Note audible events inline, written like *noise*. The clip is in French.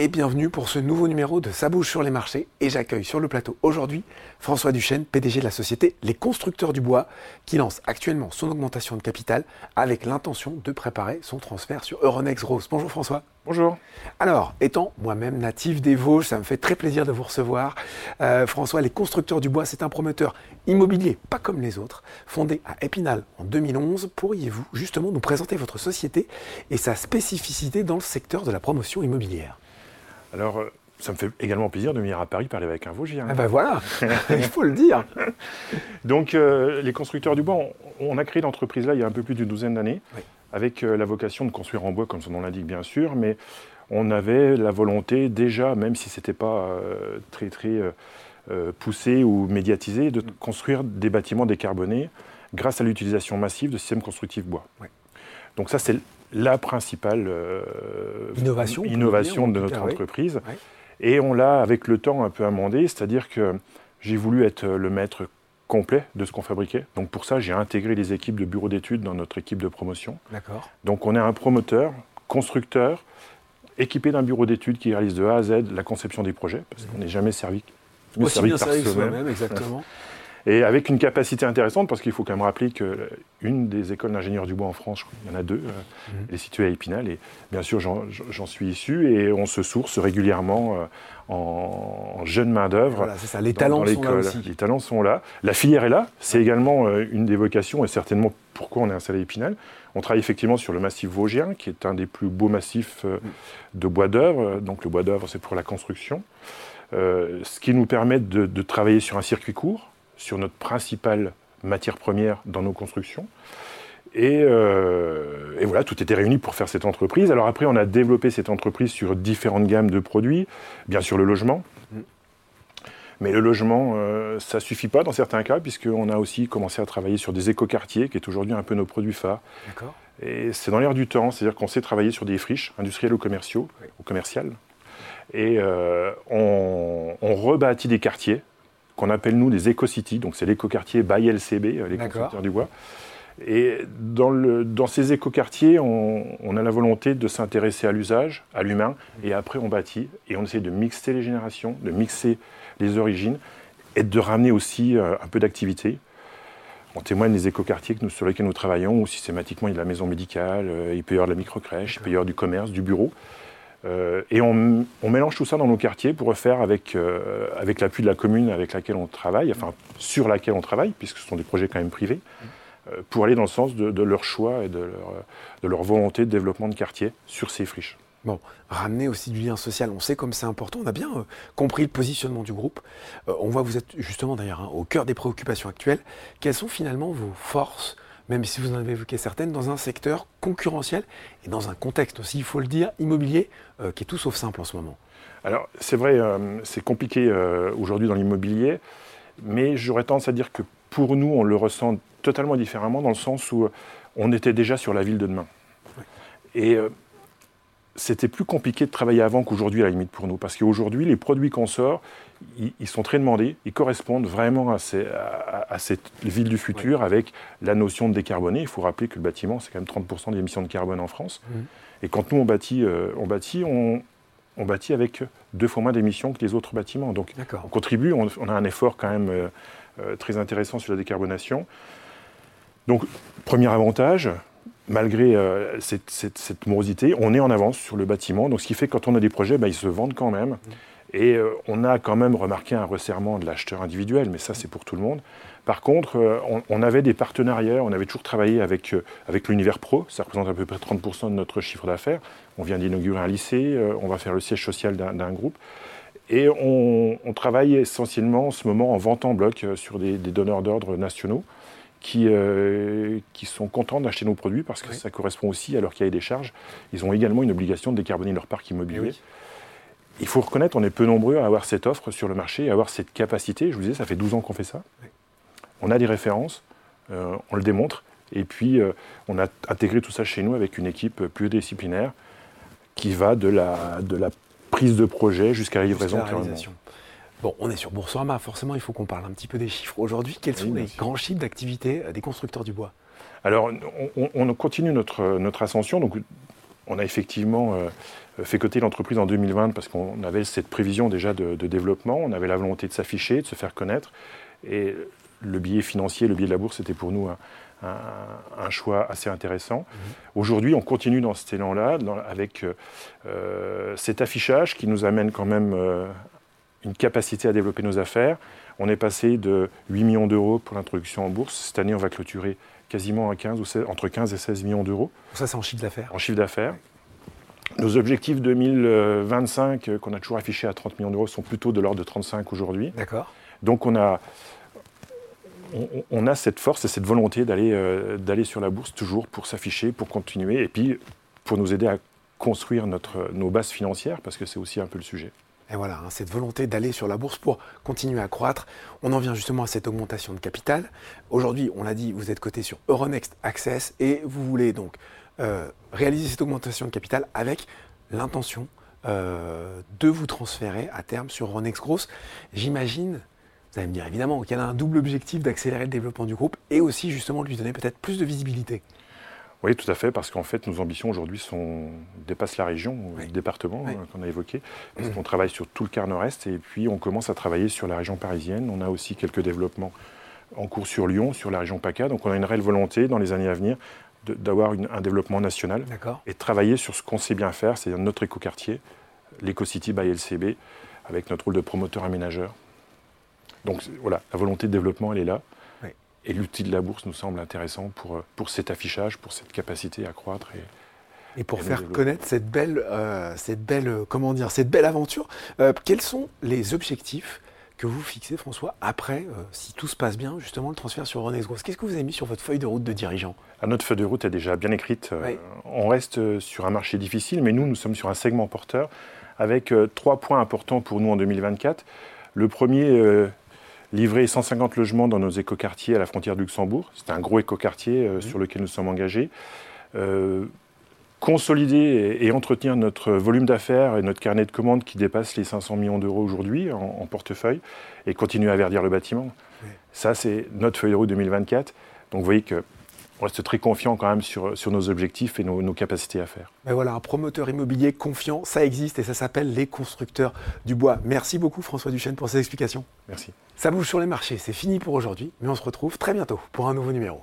et bienvenue pour ce nouveau numéro de Ça bouge sur les marchés. Et j'accueille sur le plateau aujourd'hui François Duchesne, PDG de la société Les Constructeurs du Bois, qui lance actuellement son augmentation de capital avec l'intention de préparer son transfert sur Euronext Rose. Bonjour François. Bonjour. Alors, étant moi-même natif des Vosges, ça me fait très plaisir de vous recevoir. Euh, François, Les Constructeurs du Bois, c'est un promoteur immobilier, pas comme les autres, fondé à Épinal en 2011. Pourriez-vous justement nous présenter votre société et sa spécificité dans le secteur de la promotion immobilière? Alors, euh, ça me fait également plaisir de venir à Paris parler avec un Vosgien. Ah ben voilà, *laughs* il faut le dire. *laughs* Donc, euh, les constructeurs du bois, on, a créé l'entreprise là il y a un peu plus d'une douzaine d'années, avec euh, la vocation de construire en bois, comme son nom l'indique bien sûr, mais on avait la volonté déjà, même si ce n'était pas très très poussé ou médiatisé, de construire des bâtiments décarbonés grâce à l'utilisation massive de systèmes constructifs bois. Donc ça, c'est la principale euh, innovation, innovation de notre entreprise. Et on l'a, avec le temps, un peu amendé, c'est-à-dire que j'ai voulu être le maître complet de ce qu'on fabriquait. Donc pour ça, j'ai intégré les équipes de bureau d'études dans notre équipe de promotion. D'accord. Donc on est un promoteur, constructeur, équipé d'un bureau d'études qui réalise de A à Z la conception des projets, parce qu'on n'est jamais servi, Aussi bien servi que soi-même, exactement. *laughs* Et avec une capacité intéressante, parce qu'il faut quand même rappeler qu'une des écoles d'ingénieurs du bois en France, il y en a deux, euh, mhm. elle est située à Épinal, et bien sûr j'en suis issu, et on se source régulièrement euh, en, jeune main-d'œuvre. Voilà, c'est ça, les talents sont là aussi. Les talents sont là. La filière est là, c'est également euh, une des vocations, et certainement pourquoi on est installé à Épinal. On travaille effectivement sur le massif vosgien, qui est un des plus beaux massifs de bois d'œuvre. Donc le bois d'œuvre, c'est pour la construction. ce qui nous permet de travailler sur un circuit court, sur notre principale matière première dans nos constructions. Euh, et, voilà, tout était réuni pour faire cette entreprise. Alors après, on a développé cette entreprise sur différentes gammes de produits, bien sûr le logement. Mais le logement, euh, ça ne suffit pas dans certains cas, puisqu'on a aussi commencé à travailler sur des écoquartiers, qui est aujourd'hui un peu nos produits phares. Et c'est dans l'air du temps, c'est-à-dire qu'on sait travailler sur des friches industrielles ou commerciaux, ou commerciales. Et euh, on, on rebâtit des quartiers qu'on appelle nous des éco-cities, donc c'est l'éco-quartier by LCB, euh, les constructeurs du bois. Et dans, le, dans ces écoquartiers, on, on a la volonté de s'intéresser à l'usage, à l'humain, et après on bâtit, et on essaie de mixer les générations, de mixer les origines, et de ramener aussi euh, un peu d'activité. On témoigne des écoquartiers sur lesquels nous travaillons, où systématiquement il y a de la maison médicale, euh, il peut y avoir de la microcrèche, il peut y avoir du commerce, du bureau. Euh, et on, mélange tout ça dans nos quartiers pour refaire avec, euh, avec l'appui de la commune avec laquelle on travaille, enfin sur laquelle on travaille, puisque ce sont des projets quand même privés, euh, pour aller dans le sens de, leur choix et de leur, de leur, volonté de développement de quartier sur ces friches. Bon, ramener aussi du lien social, on sait comme c'est important, on a bien compris le positionnement du groupe. on voit que vous êtes justement d'ailleurs hein, au cœur des préoccupations actuelles. Quelles sont finalement vos forces même si vous en avez évoqué certaines, dans un secteur concurrentiel et dans un contexte aussi, il faut le dire, immobilier, euh, qui est tout sauf simple en ce moment. Alors c'est vrai, euh, c'est compliqué euh, aujourd'hui dans l'immobilier, mais j'aurais tendance à dire que pour nous, on le ressent totalement différemment dans le sens où on était déjà sur la ville de demain. Et c'était plus compliqué de travailler avant qu'aujourd'hui, à la limite, pour nous. Parce qu'aujourd'hui, les produits qu'on sort, ils, sont très demandés, ils correspondent vraiment à, cette ville du futur avec la notion de décarboner. Il faut rappeler que le bâtiment, c'est quand même 30% des émissions de carbone en France. Mmh. Et quand nous, on bâtit, euh, on, bâtit on, bâtit avec deux fois moins d'émissions que les autres bâtiments. Donc on contribue, on, a un effort quand même euh, euh, très intéressant sur la décarbonation. Donc, premier avantage, malgré euh, cette, morosité, on est en avance sur le bâtiment. Donc, ce qui fait que quand on a des projets, bah, ils se vendent quand même. Et euh, on a quand même remarqué un resserrement de l'acheteur individuel, mais ça, c'est pour tout le monde. Par contre, euh, on, avait des partenariats, on avait toujours travaillé avec, avec l'univers pro, ça représente à peu près 30% de notre chiffre d'affaires. On vient d'inaugurer un lycée, on va faire le siège social d'un groupe. Et on, travaille essentiellement en ce moment en vente en bloc sur des donneurs d'ordre nationaux qui, euh, qui sont contents d'acheter nos produits parce que ça correspond aussi à leur cahier des charges. Ils ont également une obligation de décarboner leur parc immobilier. Eh Il faut reconnaître, on est peu nombreux à avoir cette offre sur le marché, à avoir cette capacité. Je vous disais, ça fait 12 ans qu'on fait ça. On a des références, euh, on le démontre, et puis euh, on a intégré tout ça chez nous avec une équipe disciplinaire qui va de la, de la prise de projet jusqu'à la livraison. Bon, on est sur Boursorama, forcément il faut qu'on parle un petit peu des chiffres. Aujourd'hui, quels sont les grands chiffres d'activité euh, des constructeurs du bois? Alors, on, continue notre, notre ascension. Donc, On a effectivement fait coter l'entreprise en 2020 parce qu'on avait cette prévision déjà de, développement, on avait la volonté de s'afficher, de se faire connaître. Et le billet financier, le billet de la bourse, c'était pour nous un, choix assez intéressant. Mhm. Aujourd'hui, on continue dans cet élan-là, avec euh, cet affichage qui nous amène quand même euh, une capacité à développer nos affaires. On est passé de 8 millions d'euros pour l'introduction en bourse. Cette année, on va clôturer quasiment à 15 ou entre 15 et 16 millions d'euros. Ça, c'est en chiffre d'affaires En chiffre d'affaires. Nos objectifs 2025, euh, qu'on a toujours affichés à 30 millions d'euros, sont plutôt de l'ordre de 35 aujourd'hui. D'accord. Donc on a, on, a cette force et cette volonté d'aller euh, sur la bourse toujours pour s'afficher, pour continuer, et puis pour nous aider à construire notre, nos bases financières, parce que c'est aussi un peu le sujet. Et voilà, hein, cette volonté d'aller sur la bourse pour continuer à croître. On en vient justement à cette augmentation de capital. Aujourd'hui, on l'a dit, vous êtes coté sur Euronext Access et vous voulez donc euh, réaliser cette augmentation de capital avec l'intention euh, de vous transférer à terme sur Euronext Gross. J'imagine vous allez me dire évidemment qu'il y a un double objectif d'accélérer le développement du groupe et aussi justement de lui donner peut-être plus de visibilité. Oui, tout à fait, parce qu'en fait, nos ambitions aujourd'hui dépassent la région, le département hein, qu'on a évoqué, parce qu'on travaille sur tout le quart nord-est et puis on commence à travailler sur la région parisienne. On a aussi quelques développements en cours sur Lyon, sur la région PACA. Donc on a une réelle volonté dans les années à venir d'avoir un développement national et de travailler sur ce qu'on sait bien faire, c'est-à-dire notre écoquartier, l'EcoCity by LCB, avec notre rôle de promoteur aménageur. Donc voilà, la volonté de développement, elle est là. Et l'outil de la bourse nous semble intéressant pour, euh, pour cet affichage, pour cette capacité à croître. Et, et pour faire connaître cette belle, euh, cette belle, euh, comment dire, cette belle aventure, quels sont les objectifs que vous fixez, François, après, si tout se passe bien, justement, le transfert sur René Gross Qu'est-ce que vous avez mis sur votre feuille de route de dirigeant? Ah, Notre feuille de route est déjà bien écrite. on reste sur un marché difficile, mais nous, nous sommes sur un segment porteur avec trois points importants pour nous en 2024. Le premier, livrer 150 logements dans nos écoquartiers à la frontière de Luxembourg. C'est un gros écoquartier euh, sur lequel nous sommes engagés. Euh, consolider et, entretenir notre volume d'affaires et notre carnet de commandes qui dépasse les 500 millions d'euros aujourd'hui en, portefeuille et continuer à verdir le bâtiment. Ça, c'est notre feuille de route 2024. Donc vous voyez que on reste très confiant quand même sur, sur nos objectifs et nos, capacités à faire. Mais voilà, un promoteur immobilier confiant, ça existe et ça s'appelle les constructeurs du bois. Merci beaucoup François Duchesne pour ces explications. Merci. Ça bouge sur les marchés, c'est fini pour aujourd'hui, mais on se retrouve très bientôt pour un nouveau numéro.